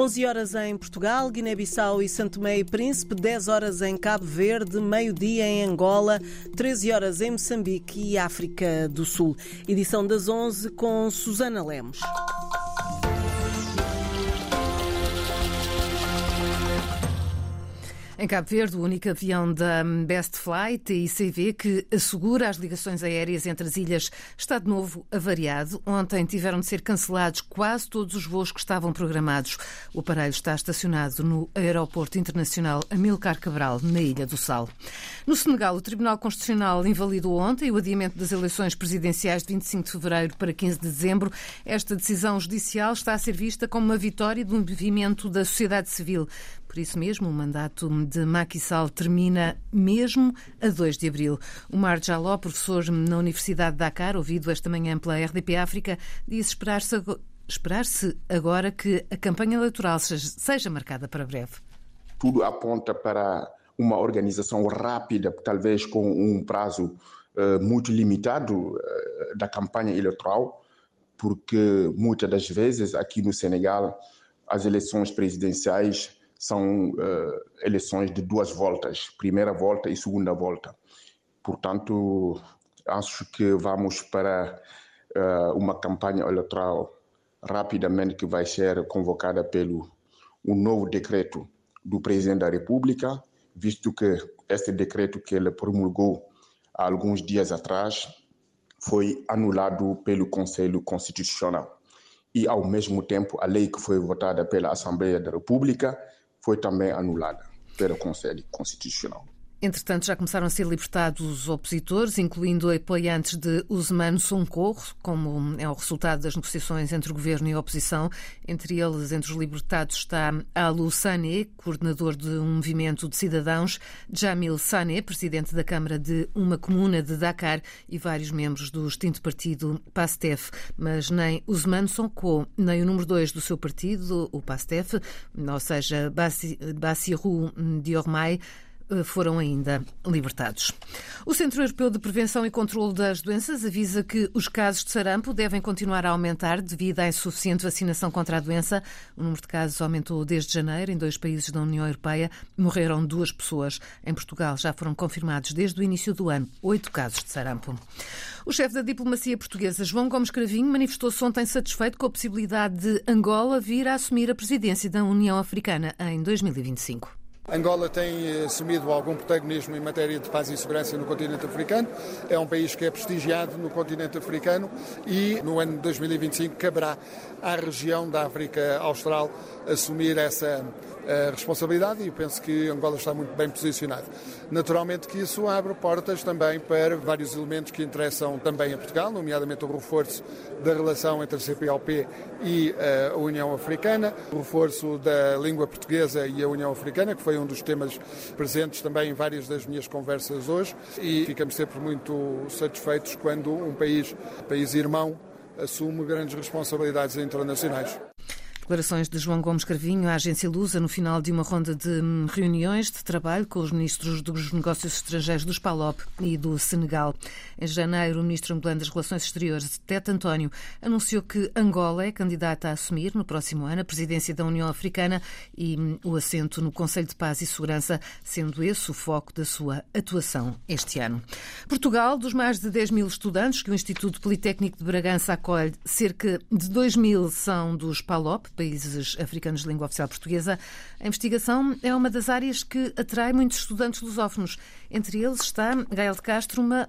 11 horas em Portugal, Guiné-Bissau e Santo Tomé e Príncipe, 10 horas em Cabo Verde, meio-dia em Angola, 13 horas em Moçambique e África do Sul. Edição das 11 com Susana Lemos. Em Cabo Verde, o único avião da Best Flight, ICV, que assegura as ligações aéreas entre as ilhas, está de novo avariado. Ontem tiveram de ser cancelados quase todos os voos que estavam programados. O aparelho está estacionado no Aeroporto Internacional Amilcar Cabral, na Ilha do Sal. No Senegal, o Tribunal Constitucional invalidou ontem o adiamento das eleições presidenciais de 25 de fevereiro para 15 de dezembro. Esta decisão judicial está a ser vista como uma vitória do movimento da sociedade civil. Por isso mesmo, o mandato de Macky Sall termina mesmo a 2 de abril. O Mar Jaló, professor na Universidade de Dakar, ouvido esta manhã pela RDP África, disse esperar-se esperar agora que a campanha eleitoral seja, seja marcada para breve. Tudo aponta para uma organização rápida, talvez com um prazo uh, muito limitado uh, da campanha eleitoral, porque muitas das vezes aqui no Senegal as eleições presidenciais são uh, eleições de duas voltas, primeira volta e segunda volta. Portanto, acho que vamos para uh, uma campanha eleitoral rapidamente que vai ser convocada pelo um novo decreto do presidente da República, visto que este decreto que ele promulgou há alguns dias atrás foi anulado pelo Conselho Constitucional. E, ao mesmo tempo, a lei que foi votada pela Assembleia da República foi também anulada pelo Conselho Constitucional. Entretanto, já começaram a ser libertados os opositores, incluindo apoiantes de Usman Sonko, como é o resultado das negociações entre o governo e a oposição. Entre eles, entre os libertados, está Alou Sané, coordenador de um movimento de cidadãos, Jamil Sané, presidente da Câmara de uma comuna de Dakar e vários membros do extinto partido PASTEF. Mas nem Usman Sonko, nem o número dois do seu partido, o PASTEF, ou seja, Bassirou Diormai, eh, foram ainda libertados. O Centro Europeu de Prevenção e Controlo das Doenças avisa que os casos de sarampo devem continuar a aumentar devido à insuficiente vacinação contra a doença. O número de casos aumentou desde janeiro em dois países da União Europeia. Morreram duas pessoas. Em Portugal já foram confirmados desde o início do ano oito casos de sarampo. O chefe da diplomacia portuguesa, João Gomes Cravinho, manifestou-se ontem satisfeito com a possibilidade de Angola vir a assumir a presidência da União Africana em 2025. Angola tem eh, assumido algum protagonismo em matéria de paz e segurança no continente africano. É um país que é prestigiado no continente africano e no ano de 2025 caberá à região da África Austral assumir essa a responsabilidade e penso que Angola está muito bem posicionado. Naturalmente que isso abre portas também para vários elementos que interessam também a Portugal, nomeadamente o reforço da relação entre a CPLP e a União Africana, o reforço da língua portuguesa e a União Africana, que foi um dos temas presentes também em várias das minhas conversas hoje, e ficamos sempre muito satisfeitos quando um país, país irmão, assume grandes responsabilidades internacionais. Declarações de João Gomes Carvinho à agência Lusa no final de uma ronda de hum, reuniões de trabalho com os ministros dos Negócios Estrangeiros dos PALOP e do Senegal. Em janeiro, o ministro angolano das Relações Exteriores, Tete António, anunciou que Angola é candidata a assumir no próximo ano a presidência da União Africana e hum, o assento no Conselho de Paz e Segurança, sendo esse o foco da sua atuação este ano. Portugal, dos mais de 10 mil estudantes que o Instituto Politécnico de Bragança acolhe, cerca de 2 mil são dos PALOP, países africanos de língua oficial portuguesa. A investigação é uma das áreas que atrai muitos estudantes lusófonos. Entre eles está Gael de Castro, uma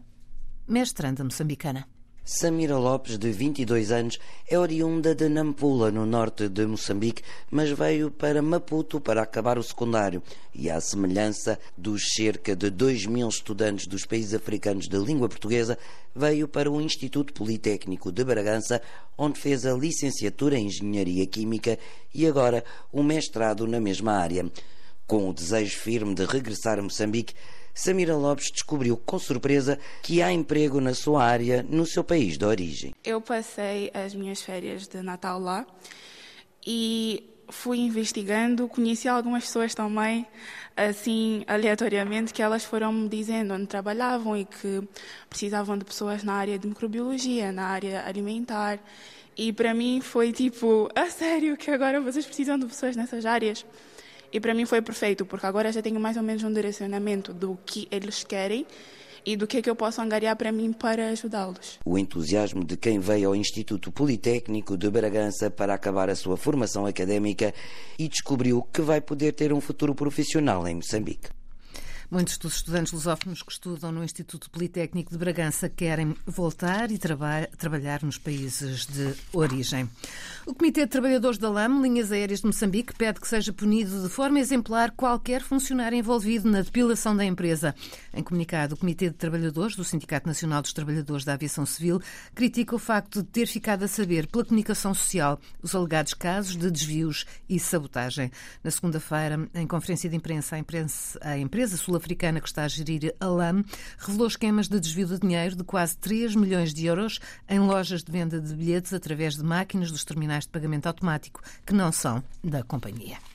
mestranda moçambicana. Samira Lopes, de 22 anos, é oriunda de Nampula, no norte de Moçambique, mas veio para Maputo para acabar o secundário. E à semelhança dos cerca de 2 mil estudantes dos países africanos de língua portuguesa, veio para o Instituto Politécnico de Bragança, onde fez a licenciatura em Engenharia Química e agora o mestrado na mesma área. Com o desejo firme de regressar a Moçambique, Samira Lopes descobriu com surpresa que há emprego na sua área no seu país de origem. Eu passei as minhas férias de Natal lá e fui investigando, conheci algumas pessoas também, assim, aleatoriamente, que elas foram me dizendo onde trabalhavam e que precisavam de pessoas na área de microbiologia, na área alimentar. E para mim foi tipo, a sério que agora vocês precisam de pessoas nessas áreas? E para mim foi perfeito, porque agora já tenho mais ou menos um direcionamento do que eles querem e do que é que eu posso angariar para mim para ajudá-los. O entusiasmo de quem veio ao Instituto Politécnico de Bragança para acabar a sua formação académica e descobriu que vai poder ter um futuro profissional em Moçambique. Muitos dos estudantes lusófonos que estudam no Instituto Politécnico de Bragança querem voltar e traba trabalhar nos países de origem. O Comitê de Trabalhadores da LAM, Linhas Aéreas de Moçambique, pede que seja punido de forma exemplar qualquer funcionário envolvido na depilação da empresa. Em comunicado, o Comitê de Trabalhadores do Sindicato Nacional dos Trabalhadores da Aviação Civil critica o facto de ter ficado a saber pela comunicação social os alegados casos de desvios e sabotagem. Na segunda-feira, em conferência de imprensa, a, imprensa, a empresa sul africana que está a gerir a LAM revelou esquemas de desvio de dinheiro de quase 3 milhões de euros em lojas de venda de bilhetes através de máquinas dos terminais de pagamento automático que não são da companhia.